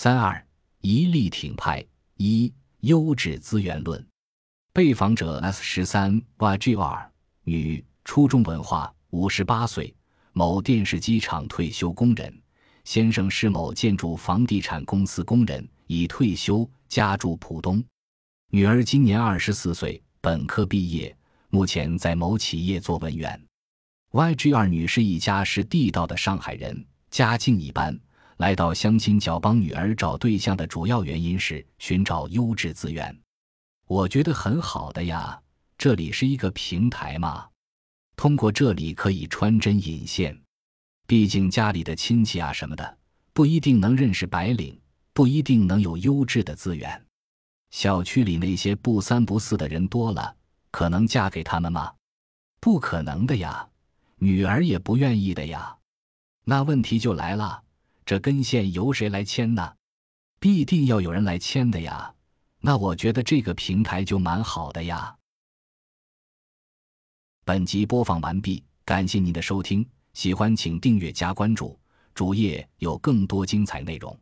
三二一力挺派一优质资源论。被访者 S 十三 YGR 女，初中文化，五十八岁，某电视机厂退休工人。先生是某建筑房地产公司工人，已退休，家住浦东。女儿今年二十四岁，本科毕业，目前在某企业做文员。YGR 女士一家是地道的上海人，家境一般。来到相亲角帮女儿找对象的主要原因是寻找优质资源。我觉得很好的呀，这里是一个平台嘛，通过这里可以穿针引线。毕竟家里的亲戚啊什么的，不一定能认识白领，不一定能有优质的资源。小区里那些不三不四的人多了，可能嫁给他们吗？不可能的呀，女儿也不愿意的呀。那问题就来了，这根线由谁来牵呢？必定要有人来牵的呀。那我觉得这个平台就蛮好的呀。本集播放完毕，感谢您的收听，喜欢请订阅加关注，主页有更多精彩内容。